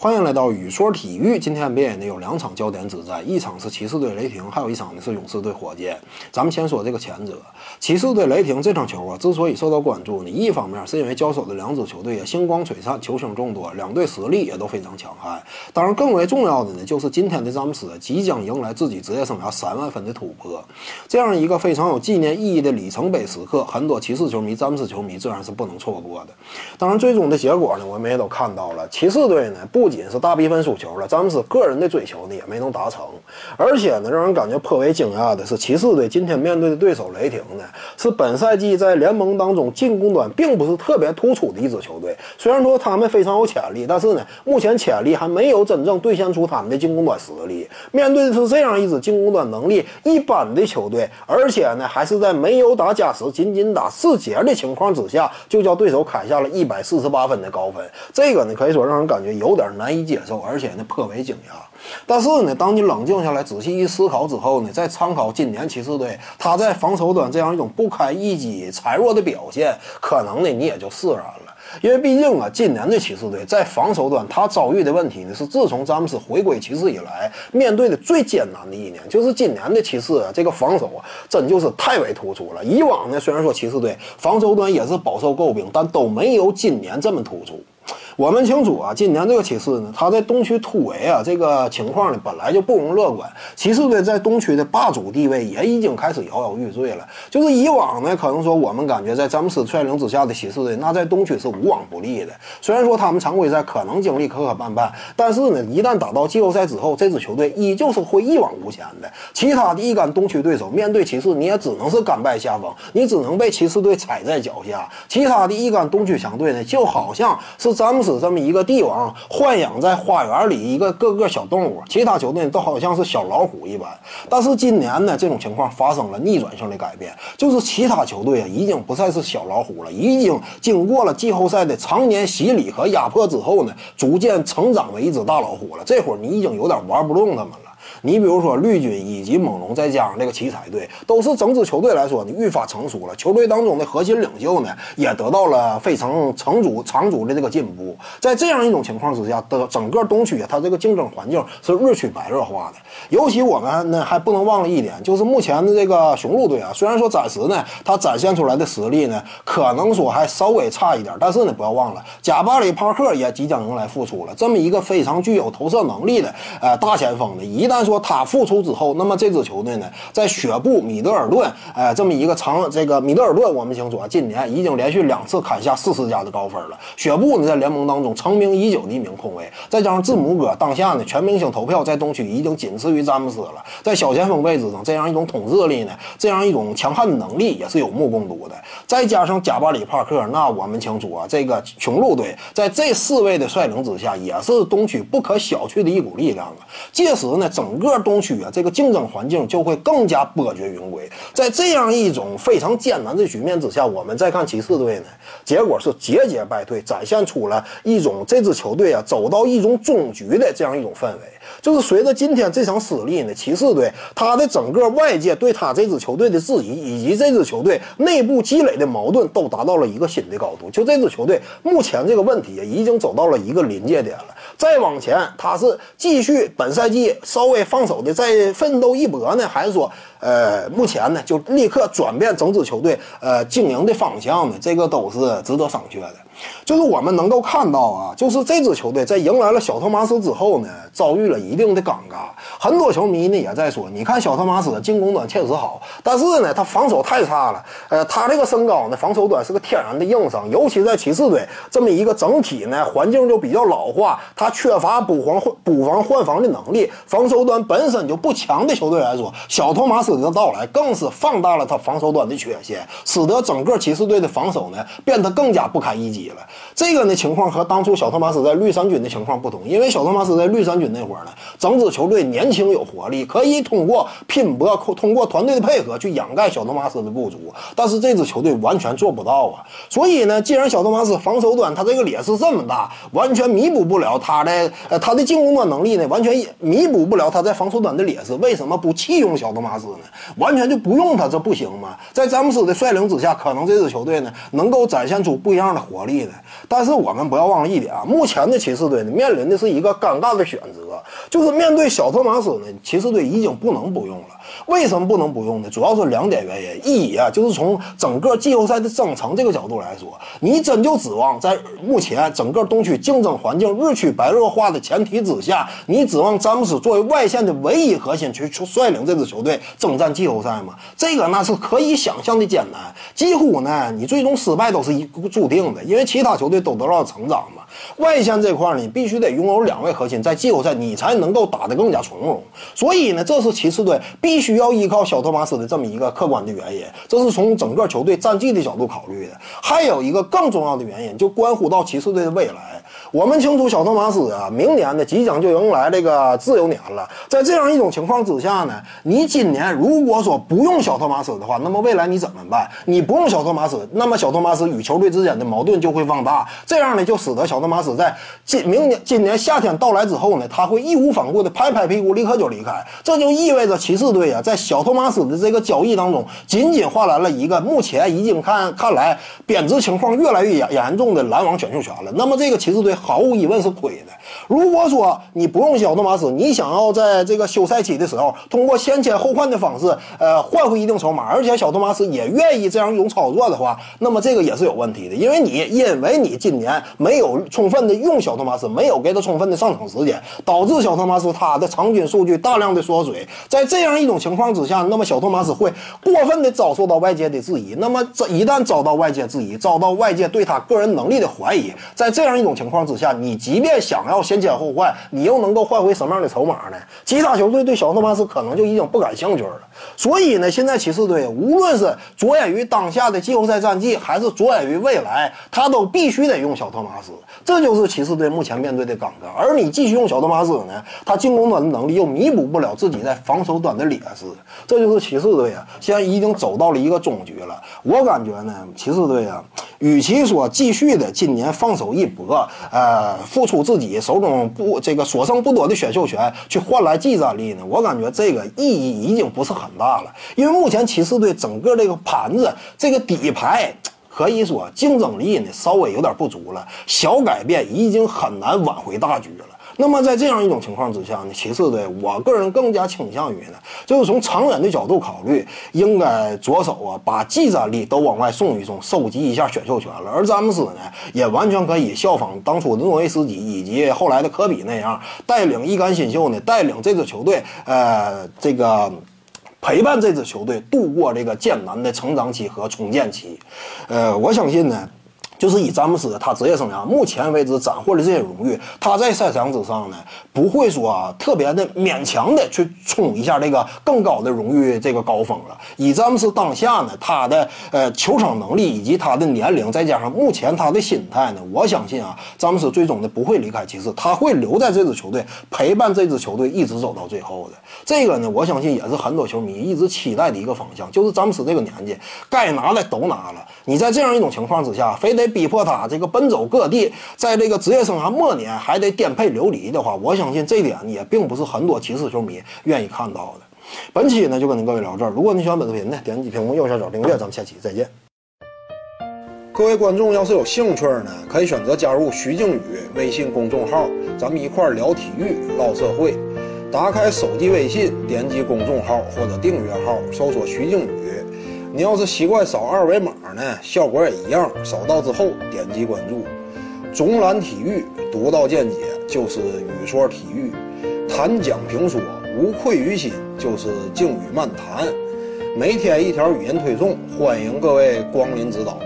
欢迎来到雨说体育。今天 NBA 呢有两场焦点之战，一场是骑士对雷霆，还有一场呢是勇士对火箭。咱们先说这个前者，骑士对雷霆这场球啊，之所以受到关注呢，一方面是因为交手的两支球队啊星光璀璨，球星众多，两队实力也都非常强悍。当然，更为重要的呢，就是今天的詹姆斯即将迎来自己职业生涯三万分的突破，这样一个非常有纪念意义的里程碑时刻，很多骑士球迷、詹姆斯球迷自然是不能错过的。当然，最终的结果呢，我们也都看到了，骑士队呢不。不仅是大比分输球了，詹姆斯个人的追求呢也没能达成，而且呢，让人感觉颇为惊讶的是，骑士队今天面对的对手雷霆呢，是本赛季在联盟当中进攻端并不是特别突出的一支球队。虽然说他们非常有潜力，但是呢，目前潜力还没有真正兑现出他们的进攻端实力。面对的是这样一支进攻端能力一般的球队，而且呢，还是在没有打加时、仅仅打四节的情况之下，就叫对手砍下了。一百四十八分的高分。这个呢，可以说让人感觉有点。难以接受，而且呢颇为惊讶。但是呢，当你冷静下来，仔细一思考之后呢，再参考今年骑士队他在防守端这样一种不堪一击、孱弱的表现，可能呢你也就释然了。因为毕竟啊，今年的骑士队在防守端他遭遇的问题呢，是自从詹姆斯回归骑士以来面对的最艰难的一年。就是今年的骑士啊，这个防守啊，真就是太为突出了。以往呢，虽然说骑士队防守端也是饱受诟病，但都没有今年这么突出。我们清楚啊，今年这个骑士呢，他在东区突围啊，这个情况呢本来就不容乐观。骑士队在东区的霸主地位也已经开始摇摇欲坠了。就是以往呢，可能说我们感觉在詹姆斯率领之下的骑士队，那在东区是无往不利的。虽然说他们常规赛可能经历磕磕绊绊，但是呢，一旦打到季后赛之后，这支球队依旧是会一往无前的。其他的一干东区对手面对骑士，你也只能是甘拜下风，你只能被骑士队踩在脚下。其他的一干东区强队呢，就好像是詹姆斯。是这么一个帝王豢养在花园里一个个个小动物，其他球队都好像是小老虎一般。但是今年呢，这种情况发生了逆转性的改变，就是其他球队啊已经不再是小老虎了，已经经过了季后赛的常年洗礼和压迫之后呢，逐渐成长为一只大老虎了。这会儿你已经有点玩不动他们了。你比如说绿军以及猛龙，再加上这个奇才队，都是整支球队来说呢愈发成熟了。球队当中的核心领袖呢，也得到了非常成熟、长足的这个进步。在这样一种情况之下，的整个东区，它这个竞争环境是日趋白热化的。尤其我们呢还不能忘了一点，就是目前的这个雄鹿队啊，虽然说暂时呢，它展现出来的实力呢，可能说还稍微差一点，但是呢，不要忘了，贾巴里·帕克也即将迎来复出了。这么一个非常具有投射能力的呃大前锋呢，一旦说他复出之后，那么这支球队呢，在雪布、米德尔顿，哎，这么一个长这个米德尔顿，我们清楚啊，今年已经连续两次砍下四十加的高分了。雪布呢，在联盟当中成名已久的一名控卫，再加上字母哥，当下呢，全明星投票在东区已经仅次于詹姆斯了。在小前锋位置上，这样一种统治力呢，这样一种强悍的能力也是有目共睹的。再加上贾巴里·帕克，那我们清楚啊，这个雄鹿队在这四位的率领之下，也是东区不可小觑的一股力量啊。届时呢，整个东区啊，这个竞争环境就会更加波谲云诡。在这样一种非常艰难的局面之下，我们再看骑士队呢，结果是节节败退，展现出了一种这支球队啊走到一种终局的这样一种氛围。就是随着今天这场失利呢，骑士队他的整个外界对他这支球队的质疑，以及这支球队内部积累的矛盾，都达到了一个新的高度。就这支球队目前这个问题已经走到了一个临界点了。再往前，他是继续本赛季稍微放手的再奋斗一搏呢，还是说，呃，目前呢就立刻转变整支球队呃经营的方向呢？这个都是值得商榷的。就是我们能够看到啊，就是这支球队在迎来了小托马斯之后呢，遭遇了一定的尴尬。很多球迷呢也在说，你看小托马斯进攻端确实好，但是呢他防守太差了。呃，他这个身高呢，防守端是个天然的硬伤，尤其在骑士队这么一个整体呢环境就比较老化，他缺乏补防换补防换防的能力，防守端本身就不强的球队来说，小托马斯的到来更是放大了他防守端的缺陷，使得整个骑士队的防守呢变得更加不堪一击。这个呢情况和当初小托马斯在绿衫军的情况不同，因为小托马斯在绿衫军那会儿呢，整支球队年轻有活力，可以通过拼搏、通过团队的配合去掩盖小托马斯的不足。但是这支球队完全做不到啊！所以呢，既然小托马斯防守端他这个劣势这么大，完全弥补不了他的呃他的进攻端能力呢，完全弥补不了他在防守端的劣势，为什么不弃用小托马斯呢？完全就不用他，这不行吗？在詹姆斯的率领之下，可能这支球队呢能够展现出不一样的活力。但是我们不要忘了一点啊，目前的骑士队呢面临的是一个尴尬的选择，就是面对小托马斯呢，骑士队已经不能不用了。为什么不能不用呢？主要是两点原因。一啊，就是从整个季后赛的征程这个角度来说，你真就指望在目前整个东区竞争环境日趋白热化的前提之下，你指望詹姆斯作为外线的唯一核心去率领这支球队征战季后赛吗？这个那是可以想象的艰难，几乎呢，你最终失败都是一注定的，因为其他球队都得到了成长嘛。外线这块儿，你必须得拥有两位核心，在季后赛你才能够打得更加从容。所以呢，这是骑士队必须要依靠小托马斯的这么一个客观的原因。这是从整个球队战绩的角度考虑的。还有一个更重要的原因，就关乎到骑士队的未来。我们清楚，小托马斯啊，明年呢即将就迎来这个自由年了。在这样一种情况之下呢，你今年如果说不用小托马斯的话，那么未来你怎么办？你不用小托马斯，那么小托马斯与球队之间的矛盾就会放大。这样呢，就使得小托马斯在今明年今年夏天到来之后呢，他会义无反顾的拍拍屁股立刻就离开。这就意味着骑士队啊，在小托马斯的这个交易当中，仅仅换来了一个目前已经看看来贬值情况越来越严严重的篮网选秀权了。那么这个骑士队。毫无疑问是亏的。如果说你不用小托马斯，你想要在这个休赛期的时候通过先签后换的方式，呃，换回一定筹码，而且小托马斯也愿意这样一种操作的话，那么这个也是有问题的，因为你因为你今年没有充分的用小托马斯，没有给他充分的上场时间，导致小托马斯他的场均数据大量的缩水。在这样一种情况之下，那么小托马斯会过分的遭受到外界的质疑。那么这一旦遭到外界质疑，遭到外界对他个人能力的怀疑，在这样一种情况。之下，你即便想要先签后换，你又能够换回什么样的筹码呢？其他球队对小托马斯可能就已经不感兴趣了。所以呢，现在骑士队无论是着眼于当下的季后赛战绩，还是着眼于未来，他都必须得用小托马斯。这就是骑士队目前面对的尴尬。而你继续用小托马斯呢，他进攻端的能力又弥补不了自己在防守端的劣势。这就是骑士队啊，现在已经走到了一个终局了。我感觉呢，骑士队啊，与其说继续的今年放手一搏，呃，付出自己手中不这个所剩不多的选秀权去换来技战力呢，我感觉这个意义已经不是很大了。因为目前骑士队整个这个盘子，这个底牌。可以说竞争力呢稍微有点不足了，小改变已经很难挽回大局了。那么在这样一种情况之下呢，骑士队我个人更加倾向于呢，就是从长远的角度考虑，应该着手啊把技战力都往外送一送，收集一下选秀权了。而詹姆斯呢，也完全可以效仿当初的诺维斯基以及后来的科比那样，带领一干新秀呢，带领这支球队，呃，这个。陪伴这支球队度过这个艰难的成长期和重建期，呃，我相信呢。就是以詹姆斯他职业生涯目前为止斩获的这些荣誉，他在赛场之上呢，不会说啊特别的勉强的去冲一下这个更高的荣誉这个高峰了。以詹姆斯当下呢，他的呃球场能力以及他的年龄，再加上目前他的心态呢，我相信啊，詹姆斯最终呢不会离开骑士，他会留在这支球队陪伴这支球队一直走到最后的。这个呢，我相信也是很多球迷一直期待的一个方向，就是詹姆斯这个年纪该拿的都拿了，你在这样一种情况之下，非得。逼迫他这个奔走各地，在这个职业生涯末年还得颠沛流离的话，我相信这点也并不是很多骑士球迷愿意看到的。本期呢就跟您各位聊这儿，如果你喜欢本视频呢，点击屏幕右下角订阅，咱们下期再见。各位观众要是有兴趣呢，可以选择加入徐静宇微信公众号，咱们一块聊体育、唠社会。打开手机微信，点击公众号或者订阅号，搜索徐静宇。你要是习惯扫二维码呢，效果也一样。扫到之后点击关注。总览体育，独到见解就是语说体育，谈讲评说无愧于心就是静语漫谈。每天一条语音推送，欢迎各位光临指导。